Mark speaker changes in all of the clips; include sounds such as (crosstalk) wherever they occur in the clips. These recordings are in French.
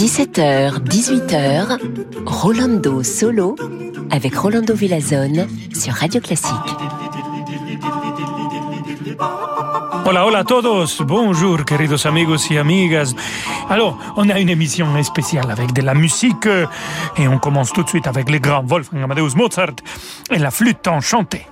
Speaker 1: 17h, 18h, Rolando Solo avec Rolando Villazone sur Radio Classique.
Speaker 2: Hola, hola a todos. Bonjour, queridos amigos y amigas. Alors, on a une émission spéciale avec de la musique et on commence tout de suite avec les grands Wolfgang Amadeus Mozart et la flûte enchantée.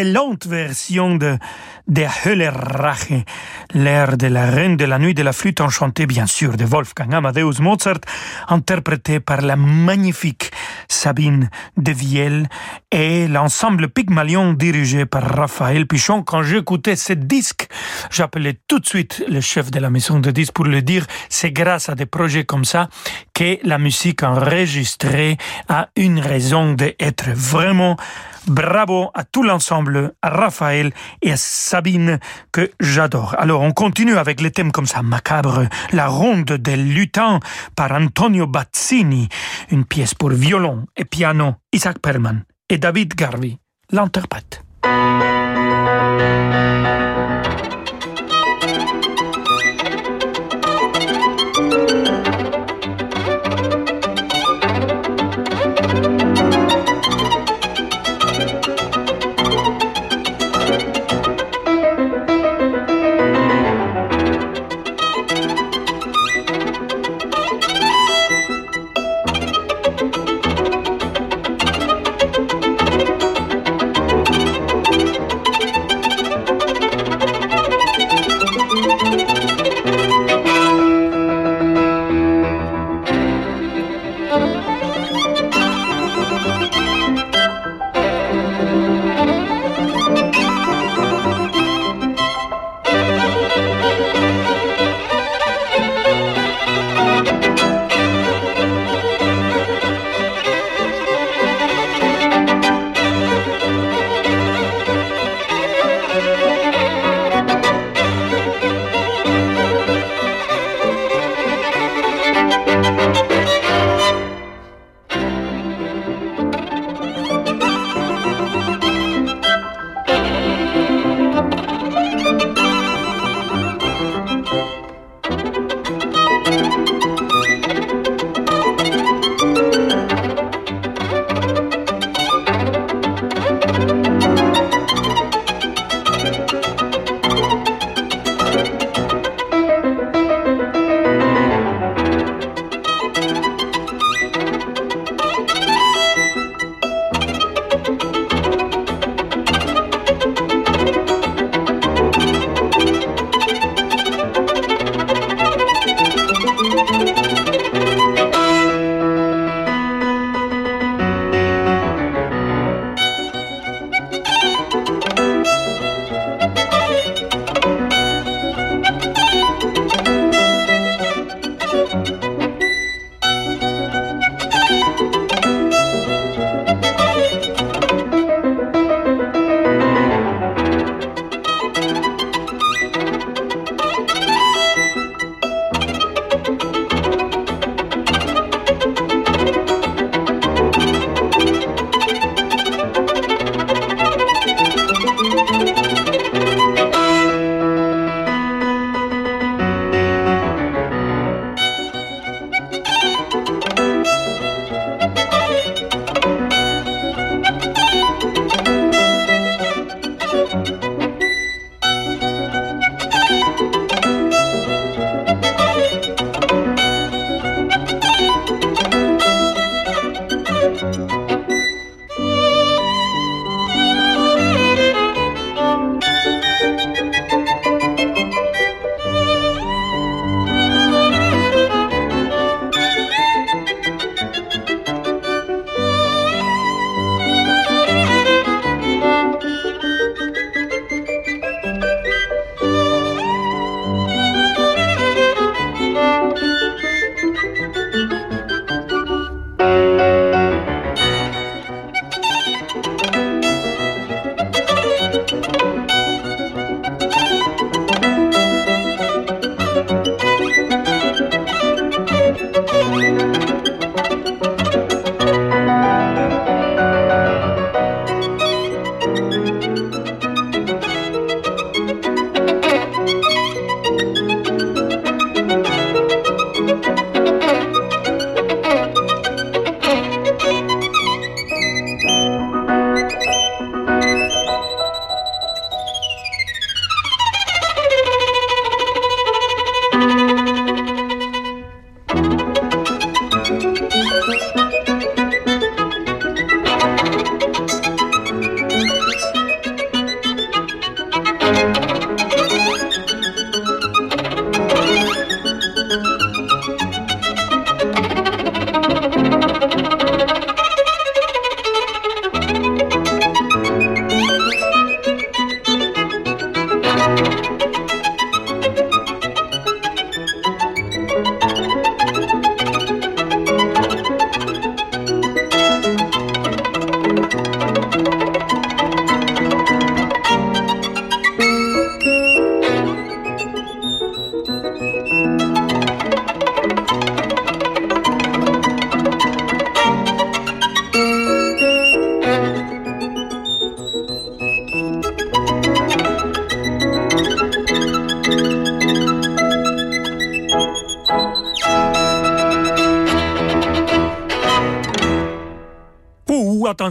Speaker 2: Excellente version de Der Höllerrache, l'air de la Reine de la Nuit de la Flûte enchantée, bien sûr, de Wolfgang Amadeus Mozart, interprété par la magnifique Sabine de Viel et l'ensemble Pygmalion dirigé par Raphaël Pichon. Quand j'écoutais ce disque, j'appelais tout de suite le chef de la maison de disques pour le dire, c'est grâce à des projets comme ça que la musique enregistrée a une raison d'être vraiment Bravo à tout l'ensemble, à Raphaël et à Sabine que j'adore. Alors on continue avec les thèmes comme ça, macabre, la ronde des lutins par Antonio Bazzini, une pièce pour violon et piano, Isaac Perman et David Garvey l'interprète.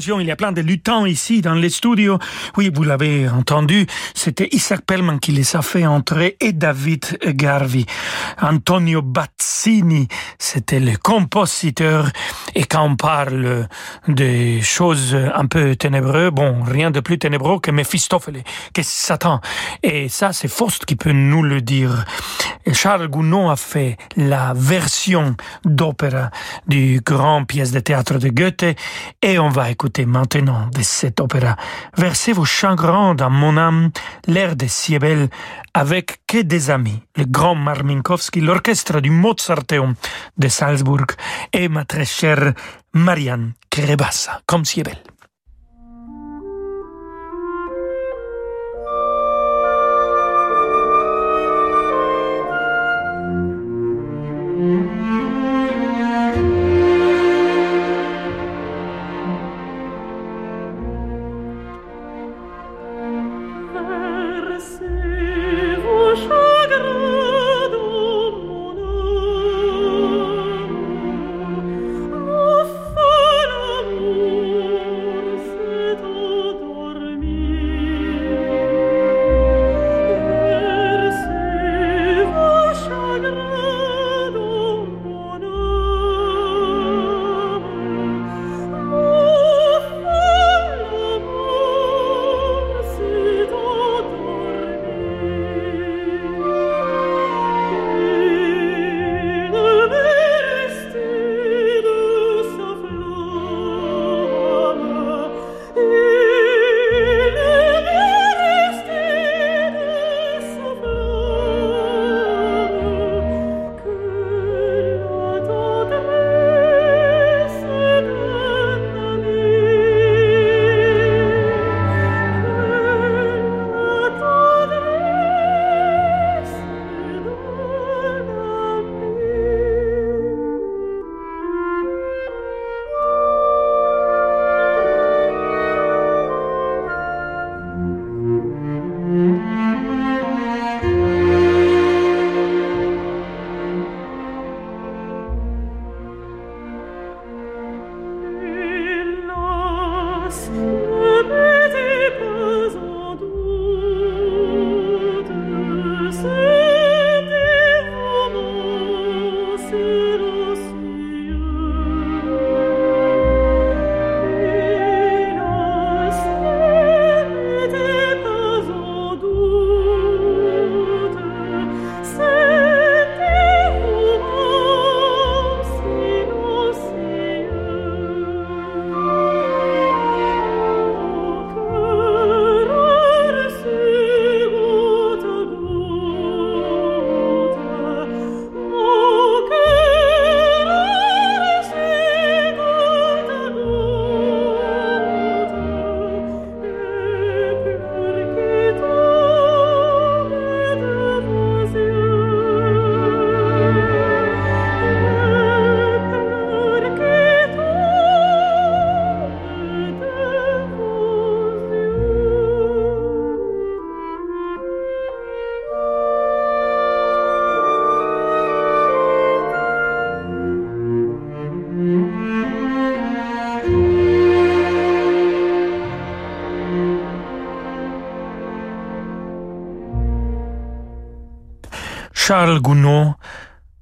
Speaker 2: Il y a plein de luttants ici dans les studios. Oui, vous l'avez entendu, c'était Isaac Pellman qui les a fait entrer et David Garvey. Antonio Bazzini, c'était le compositeur. Et quand on parle des choses un peu ténébreuses, bon, rien de plus ténébreux que Méphistophélès, que Satan. Et ça, c'est Faust qui peut nous le dire. Charles Gounod a fait la version d'opéra du grand pièce de théâtre de Goethe et on va écouter maintenant de cet opéra. Versez vos chagrins dans mon âme, l'air de Siebel avec que des amis, le grand Marminkowski, l'orchestre du Mozarteum de Salzbourg et ma très chère Marianne Krebassa, comme Siebel.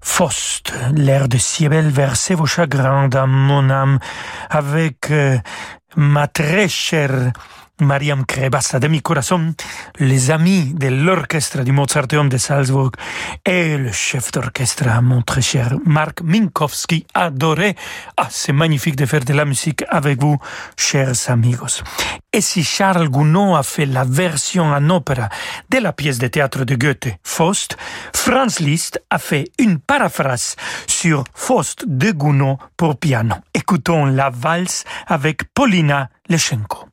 Speaker 2: Faust, l'air de Siebel, versez vos chagrins dans mon âme avec euh, ma très chère
Speaker 3: Mariam Crebassa de mi corazon, les amis de l'orchestre du Mozarteum de Salzbourg et le chef d'orchestre, mon très cher Marc Minkowski, adoré. Ah, c'est magnifique de faire de la musique avec vous, chers amigos. Et si Charles Gounod a fait la version en opéra de la pièce de théâtre de Goethe, Faust, Franz Liszt a fait une paraphrase sur Faust de Gounod pour piano. Écoutons la valse avec Paulina Leschenko.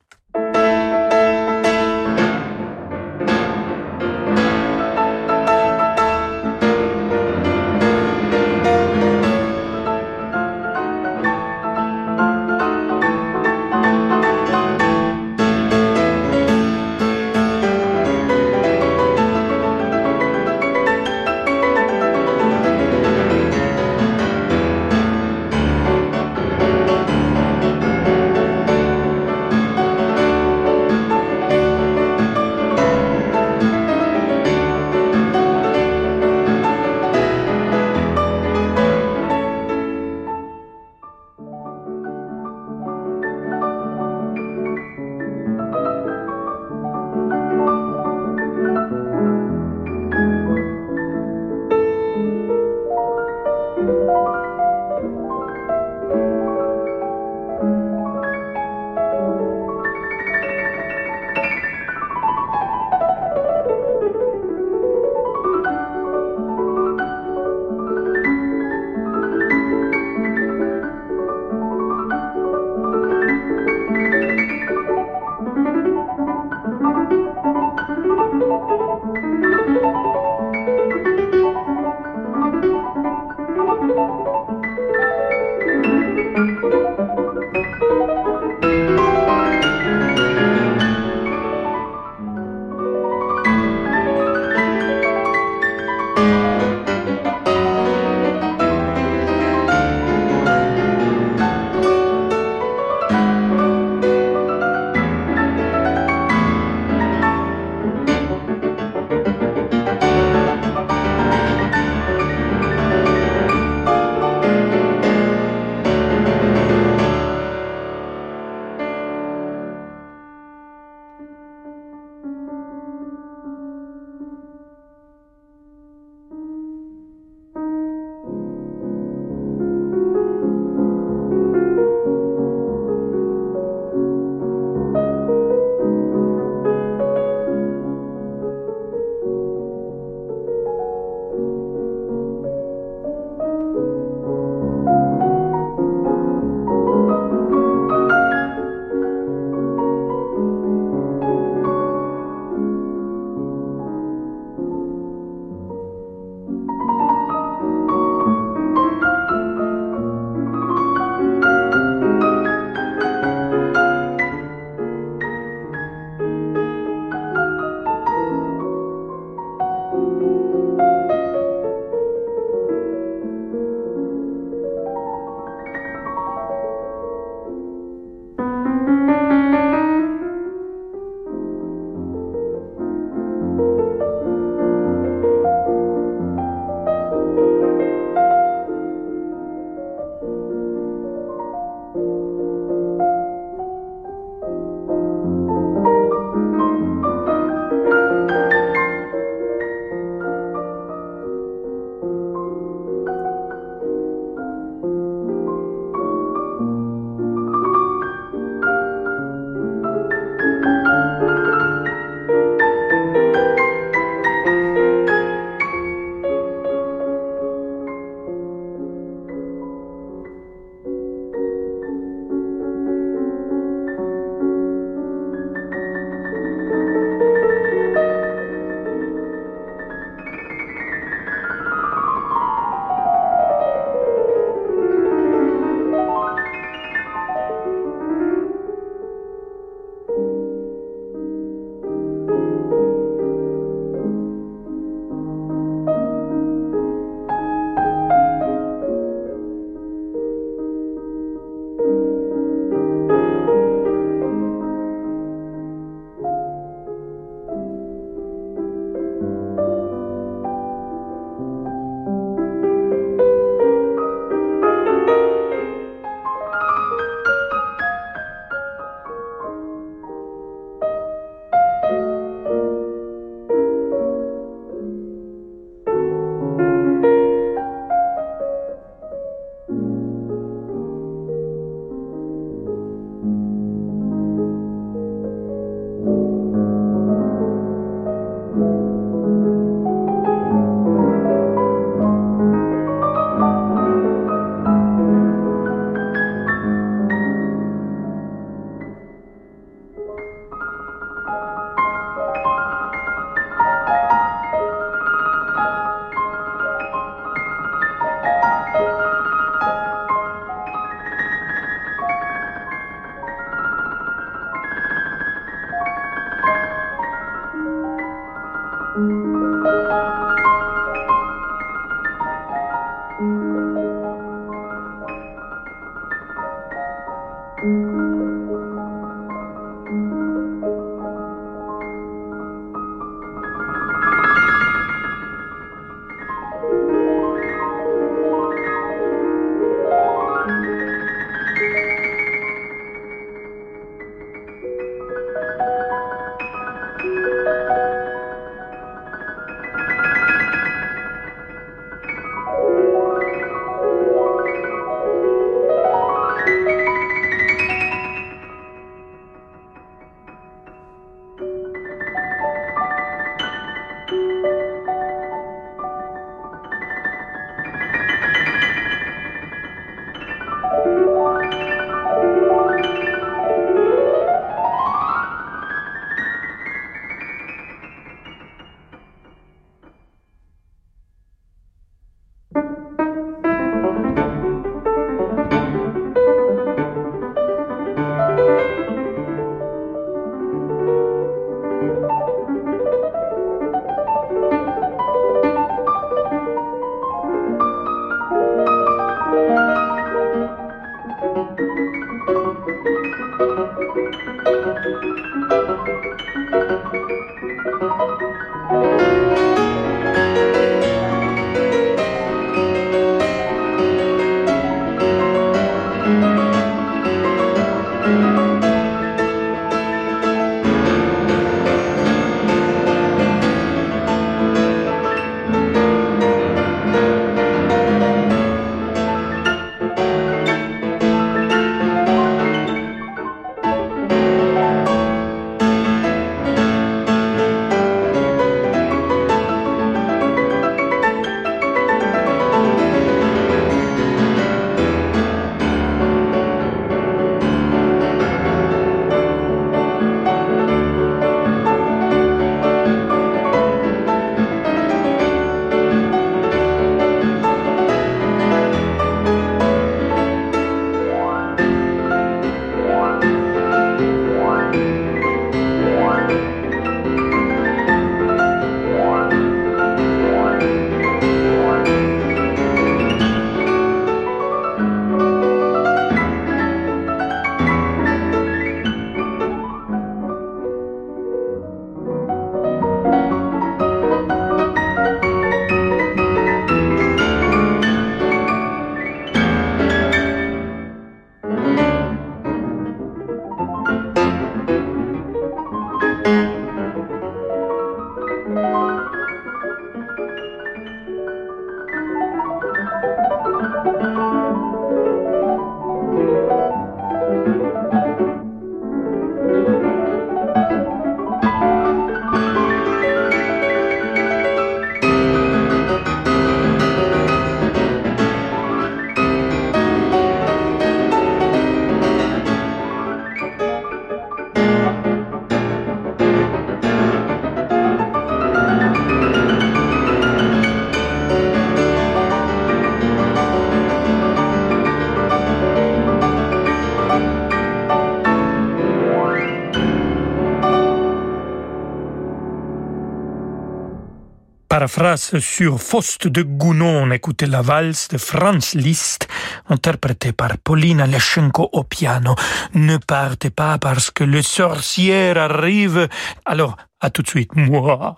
Speaker 3: Paraphrase sur Faust de Gounon, écoutez la valse de Franz Liszt, interprétée par Paulina Leschenko au piano. Ne partez pas parce que le sorcier arrive. Alors, à tout de suite. Moi.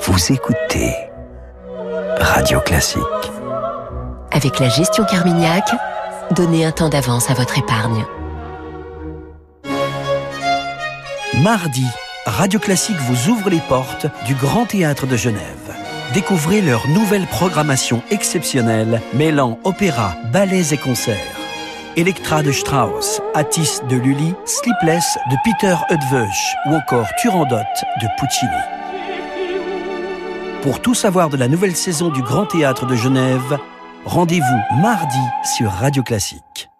Speaker 4: Vous écoutez Radio Classique.
Speaker 1: Avec la gestion Carmignac, donnez un temps d'avance à votre épargne.
Speaker 4: Mardi, Radio Classique vous ouvre les portes du Grand Théâtre de Genève. Découvrez leur nouvelle programmation exceptionnelle mêlant opéra, ballets et concerts. Electra de Strauss, Atis de Lully, Sleepless de Peter Hudvösch ou encore Turandot de Puccini. Pour tout savoir de la nouvelle saison du Grand Théâtre de Genève, rendez-vous mardi sur Radio Classique.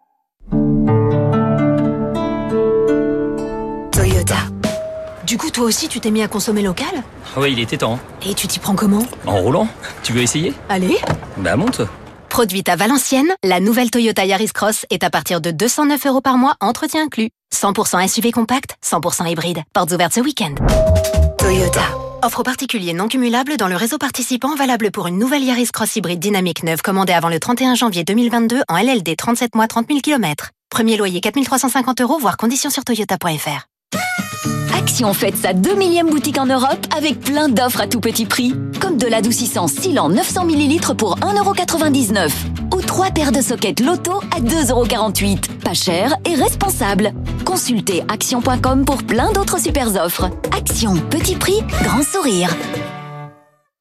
Speaker 5: Du coup, toi aussi, tu t'es mis à consommer local
Speaker 6: Oui, il était temps.
Speaker 5: Et tu t'y prends comment
Speaker 6: En roulant Tu veux essayer
Speaker 5: Allez
Speaker 6: Bah monte
Speaker 5: Produite à Valenciennes, la nouvelle Toyota Yaris Cross est à partir de 209 euros par mois, entretien inclus. 100% SUV compact, 100% hybride. Portes ouvertes ce week-end. Toyota. Offre particulier non cumulable dans le réseau participant valable pour une nouvelle Yaris Cross hybride dynamique neuve commandée avant le 31 janvier 2022 en LLD 37 mois 30 000 km. Premier loyer 4350 euros, voire conditions sur toyota.fr.
Speaker 7: Action fête sa 2 millième boutique en Europe avec plein d'offres à tout petit prix. Comme de l'adoucissant Silan 900 ml pour 1,99€ ou 3 paires de sockets Loto à 2,48€. Pas cher et responsable. Consultez action.com pour plein d'autres super offres. Action, petit prix, grand sourire.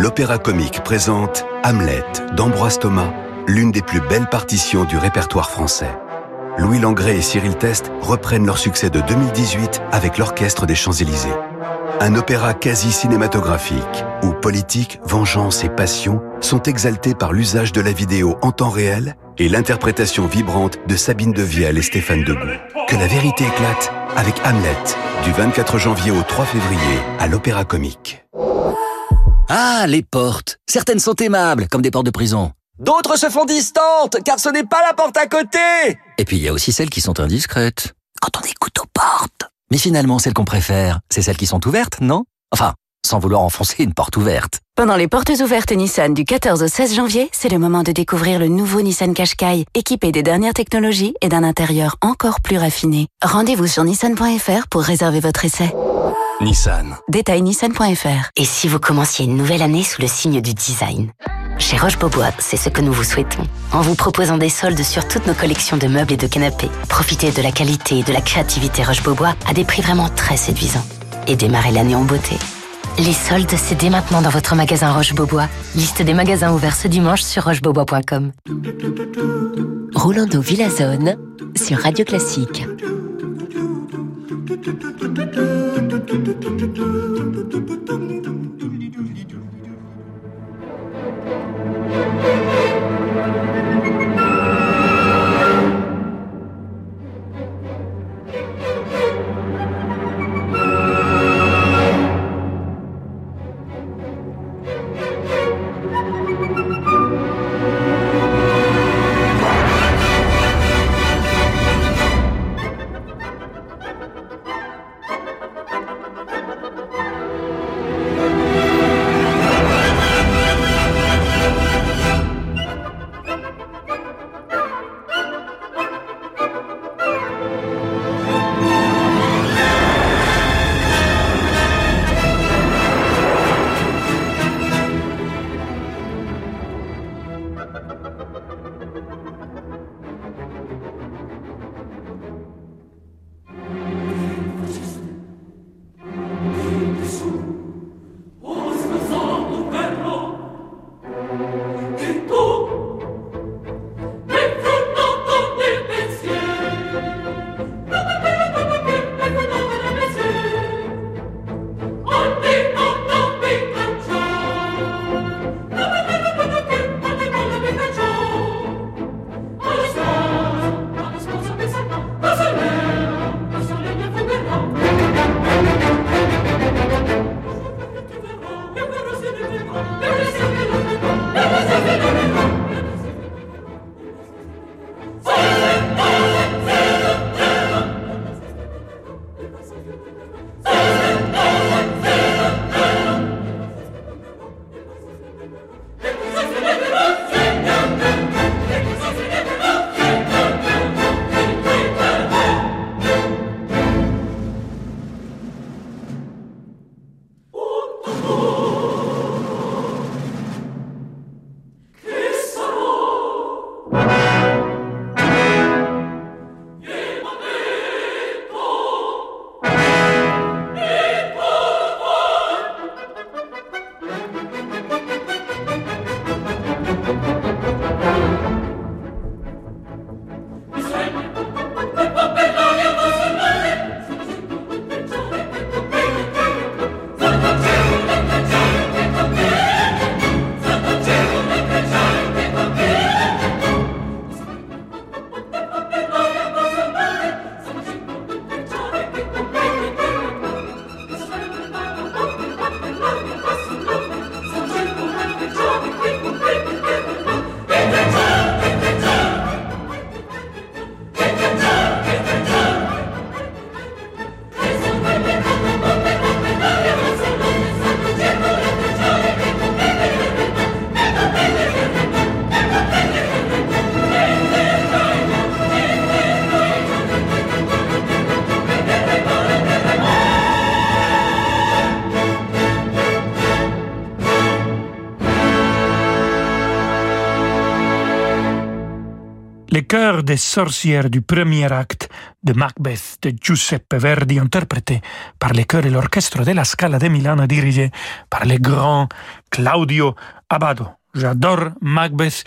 Speaker 8: L'Opéra Comique présente Hamlet d'Ambroise Thomas, l'une des plus belles partitions du répertoire français. Louis Langrée et Cyril Test reprennent leur succès de 2018 avec l'Orchestre des Champs-Élysées. Un opéra quasi cinématographique où politique, vengeance et passion sont exaltés par l'usage de la vidéo en temps réel et l'interprétation vibrante de Sabine Devielle et Stéphane Degout. Que la vérité éclate avec Hamlet du 24 janvier au 3 février à l'Opéra Comique.
Speaker 9: Ah, les portes. Certaines sont aimables, comme des portes de prison.
Speaker 10: D'autres se font distantes, car ce n'est pas la porte à côté
Speaker 9: Et puis il y a aussi celles qui sont indiscrètes. Quand on écoute aux portes. Mais finalement, celles qu'on préfère, c'est celles qui sont ouvertes, non? Enfin, sans vouloir enfoncer une porte ouverte.
Speaker 11: Pendant les portes ouvertes Nissan du 14 au 16 janvier, c'est le moment de découvrir le nouveau Nissan Qashqai, équipé des dernières technologies et d'un intérieur encore plus raffiné. Rendez-vous sur nissan.fr pour réserver votre essai.
Speaker 4: Nissan.
Speaker 11: Détail nissan.fr.
Speaker 12: Et si vous commenciez une nouvelle année sous le signe du design? Chez Roche-Beaubois, c'est ce que nous vous souhaitons. En vous proposant des soldes sur toutes nos collections de meubles et de canapés, profitez de la qualité et de la créativité Roche-Beaubois à des prix vraiment très séduisants. Et démarrez l'année en beauté. Les soldes, c'est dès maintenant dans votre magasin Roche-Beaubois. Liste des magasins ouverts ce dimanche sur rochebeaubois.com.
Speaker 1: Rolando Villazone sur Radio Classique.
Speaker 3: Chœurs des sorcières du premier acte de Macbeth de Giuseppe Verdi, interprété par les chœurs et l'orchestre de la Scala de Milano, dirigé par le grand Claudio Abbado. J'adore Macbeth.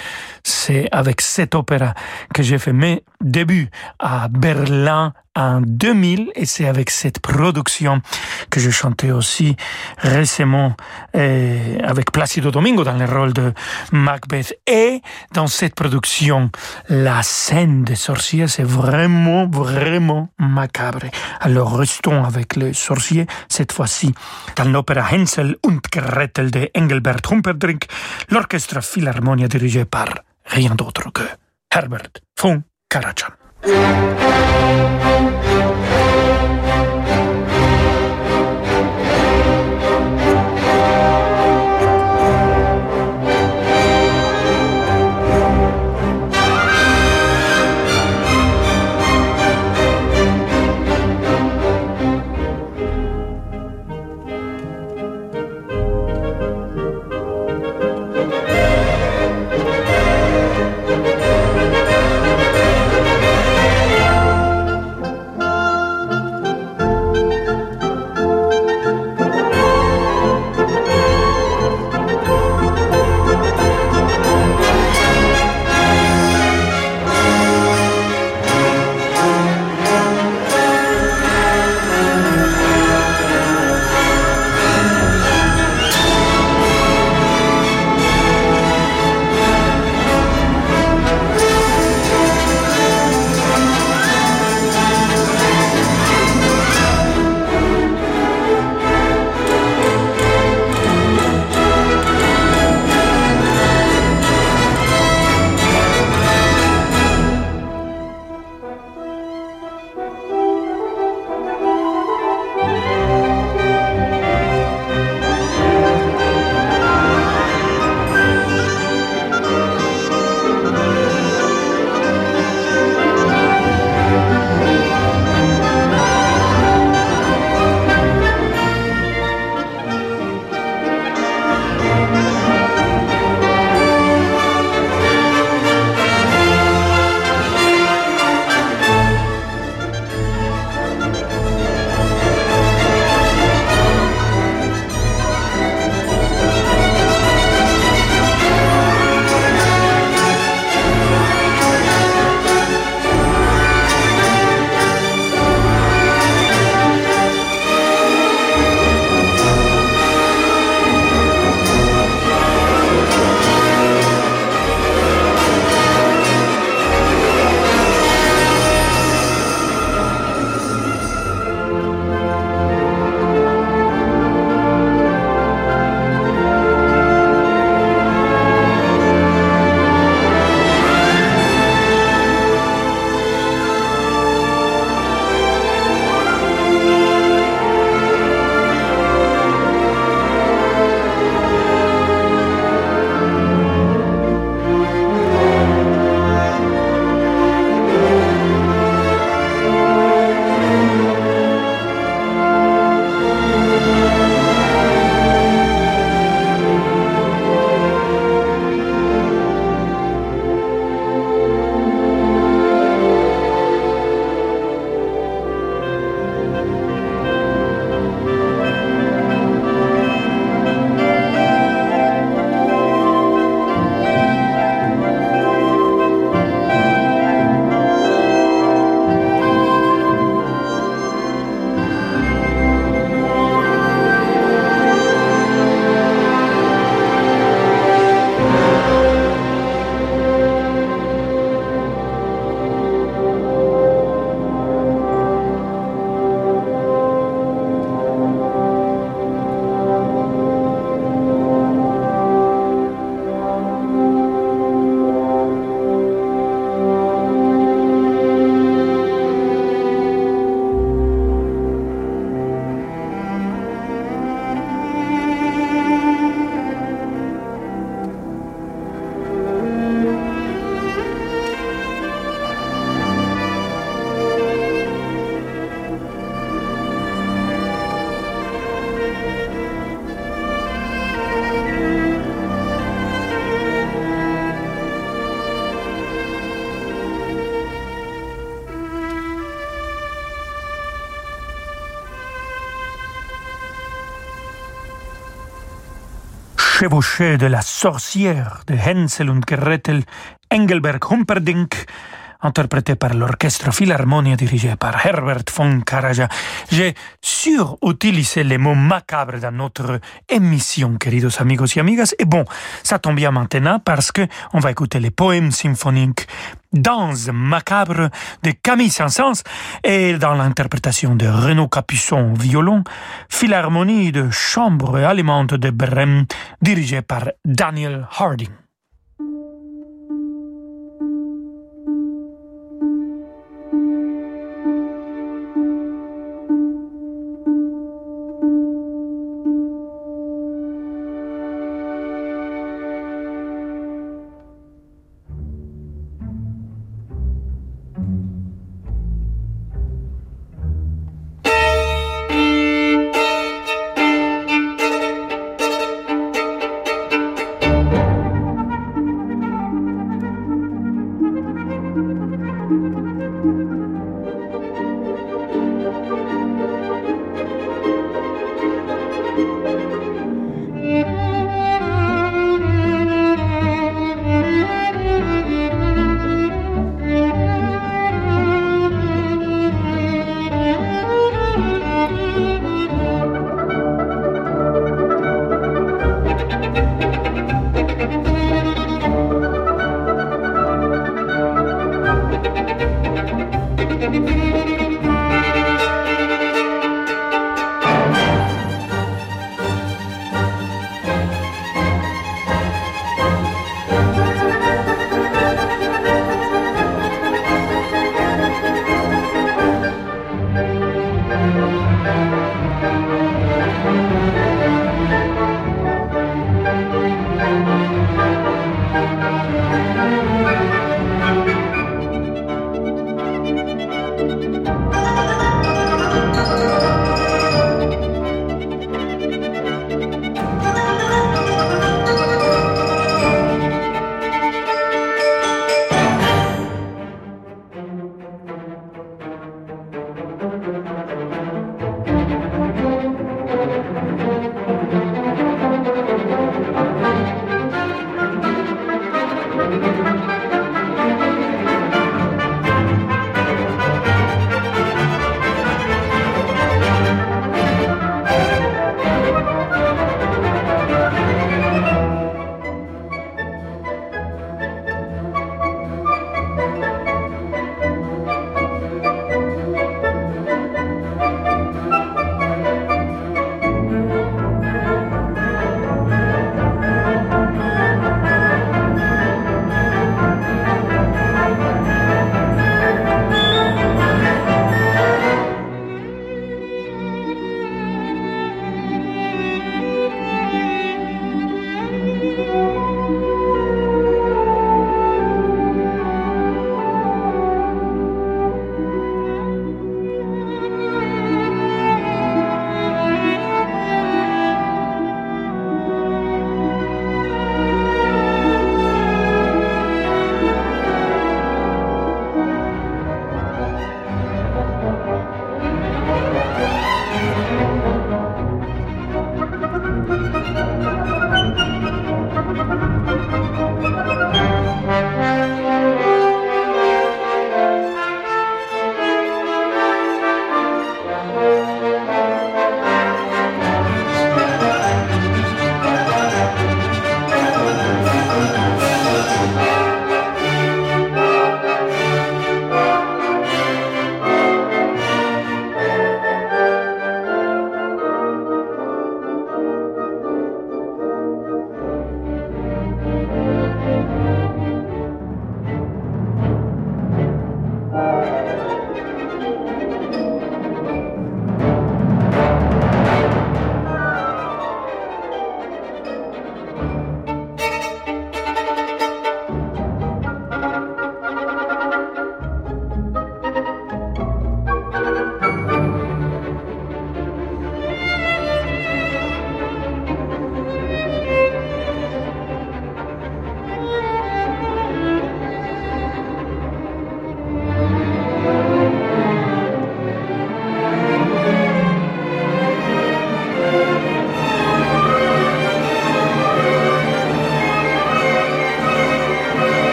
Speaker 3: C'est avec cette opéra que j'ai fait mes débuts à Berlin en 2000 et c'est avec cette production que je chantais aussi récemment euh, avec Placido Domingo dans le rôle de Macbeth. Et dans cette production la scène des sorciers c'est vraiment vraiment macabre. Alors restons avec les sorciers cette fois-ci dans l'opéra Hänsel und Gretel de Engelbert Humperdinck l'orchestre Philharmonia dirigé par rien d'autre que Herbert von Karajan chevauché de la sorcière de Hänsel und Gretel, Engelberg Humperdinck, interprété par l'Orchestre Philharmonia dirigé par Herbert von Karajan. J'ai surutilisé les mots macabres dans notre émission, queridos amigos y amigas. Et bon, ça tombe bien maintenant parce que on va écouter les poèmes symphoniques Danse macabre de Camille Saint-Saëns et dans l'interprétation de Renaud Capuçon au violon, Philharmonie de chambre allemande de Brême dirigée par Daniel Harding.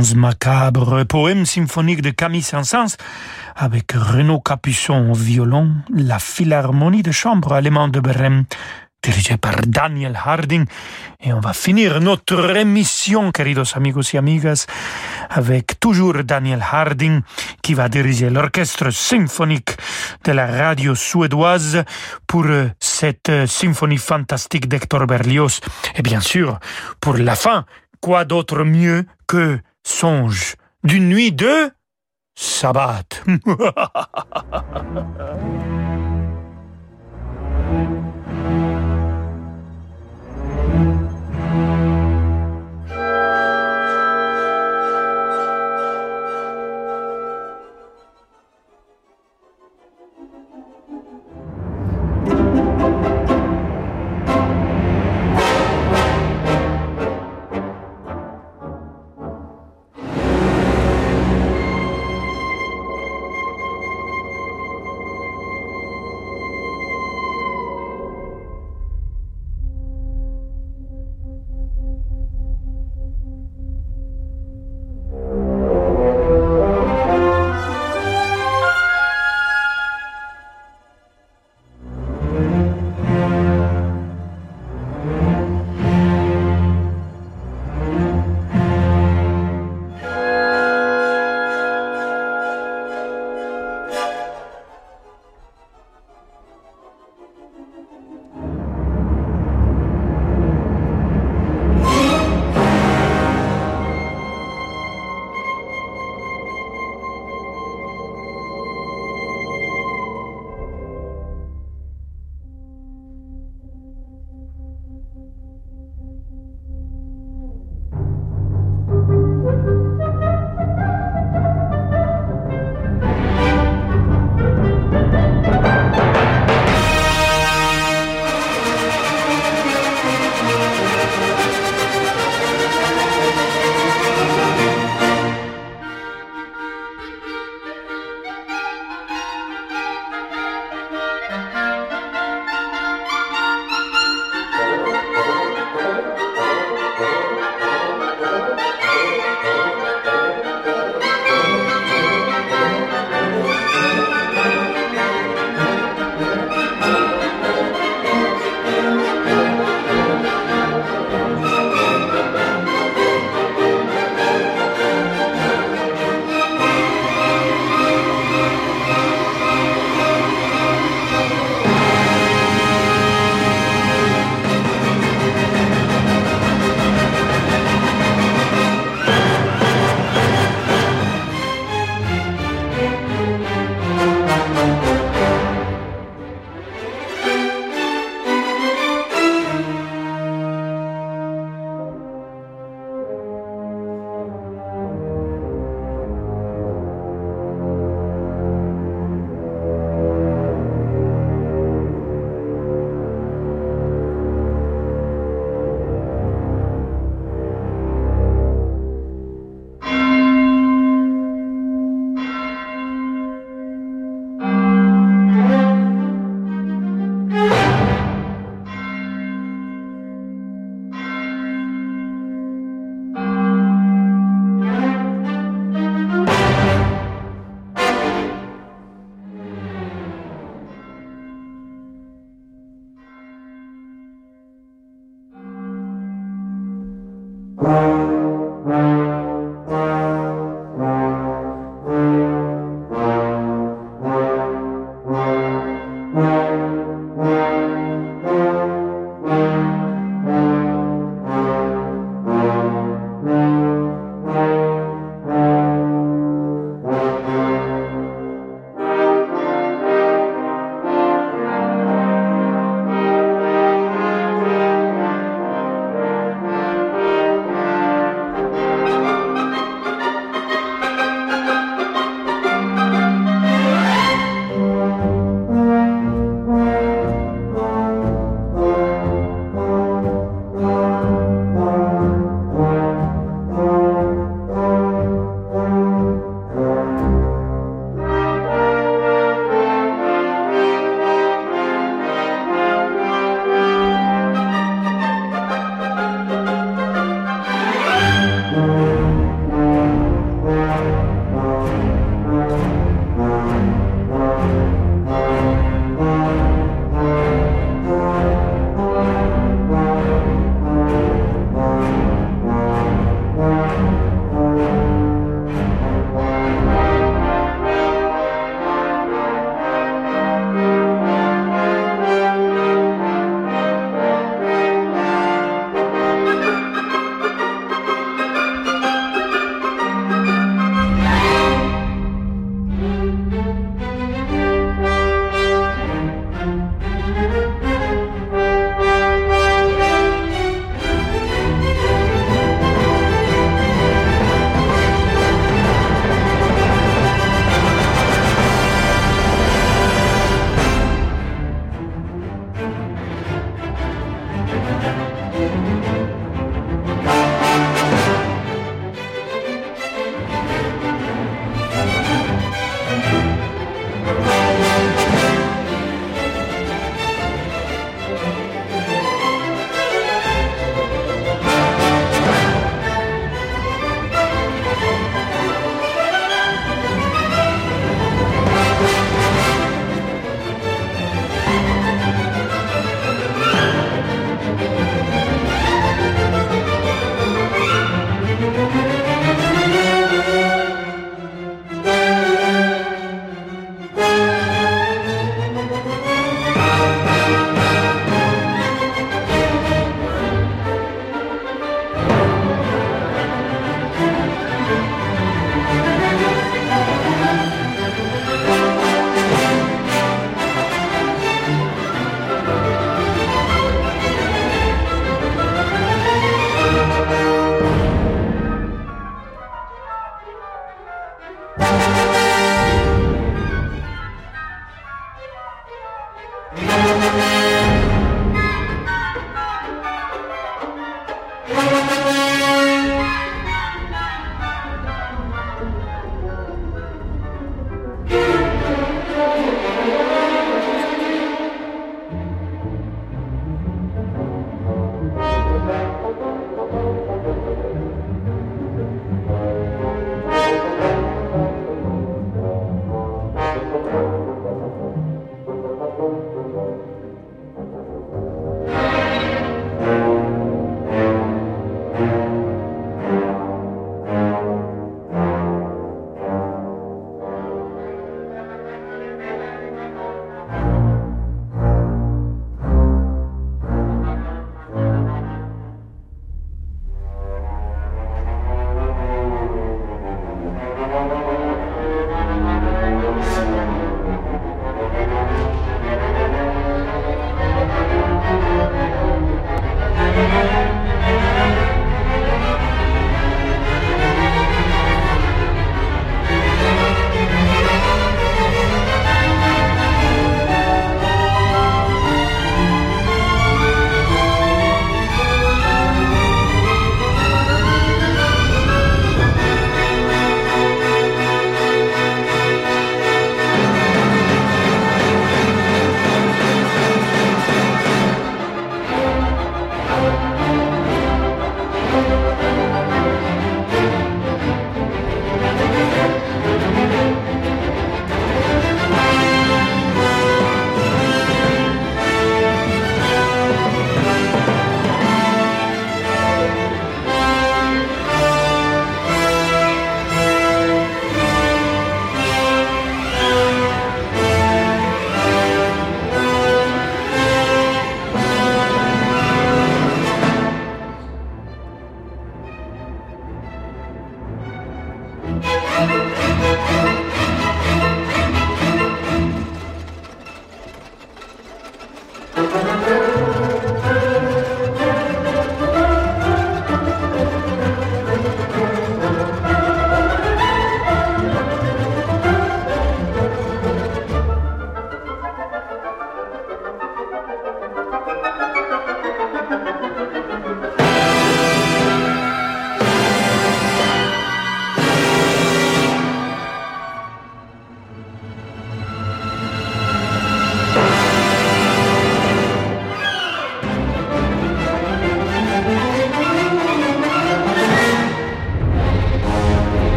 Speaker 3: Danse macabre, poème symphonique de Camille Saint-Saëns avec Renaud Capuçon au violon, la Philharmonie de chambre allemande de Brême, dirigée par Daniel Harding. Et on va finir notre émission, queridos amigos y amigas, avec toujours Daniel Harding qui va diriger l'orchestre symphonique de la radio suédoise pour cette symphonie fantastique d'Hector Berlioz. Et bien sûr, pour la fin, quoi d'autre mieux que songe d'une nuit de sabbat. (laughs)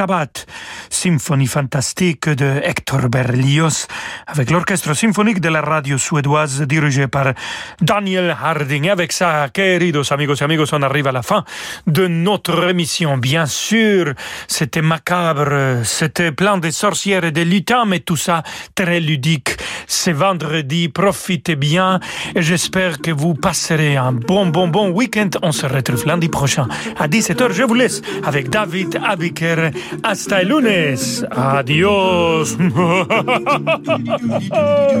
Speaker 3: sabbat, symphonie fantastique de Hector Berlioz, avec l'orchestre symphonique de la radio suédoise dirigé par Daniel Harding. Avec ça, queridos amigos et amigos, on arrive à la fin de notre émission. Bien sûr, c'était macabre, c'était plein de sorcières et de lutins, mais tout ça très ludique. C'est vendredi, profitez bien et j'espère que vous passerez un bon, bon, bon week-end. On se retrouve lundi prochain à 17h. Je vous laisse avec David Abiker. Hasta el lunes. tardes. Adiós. (laughs)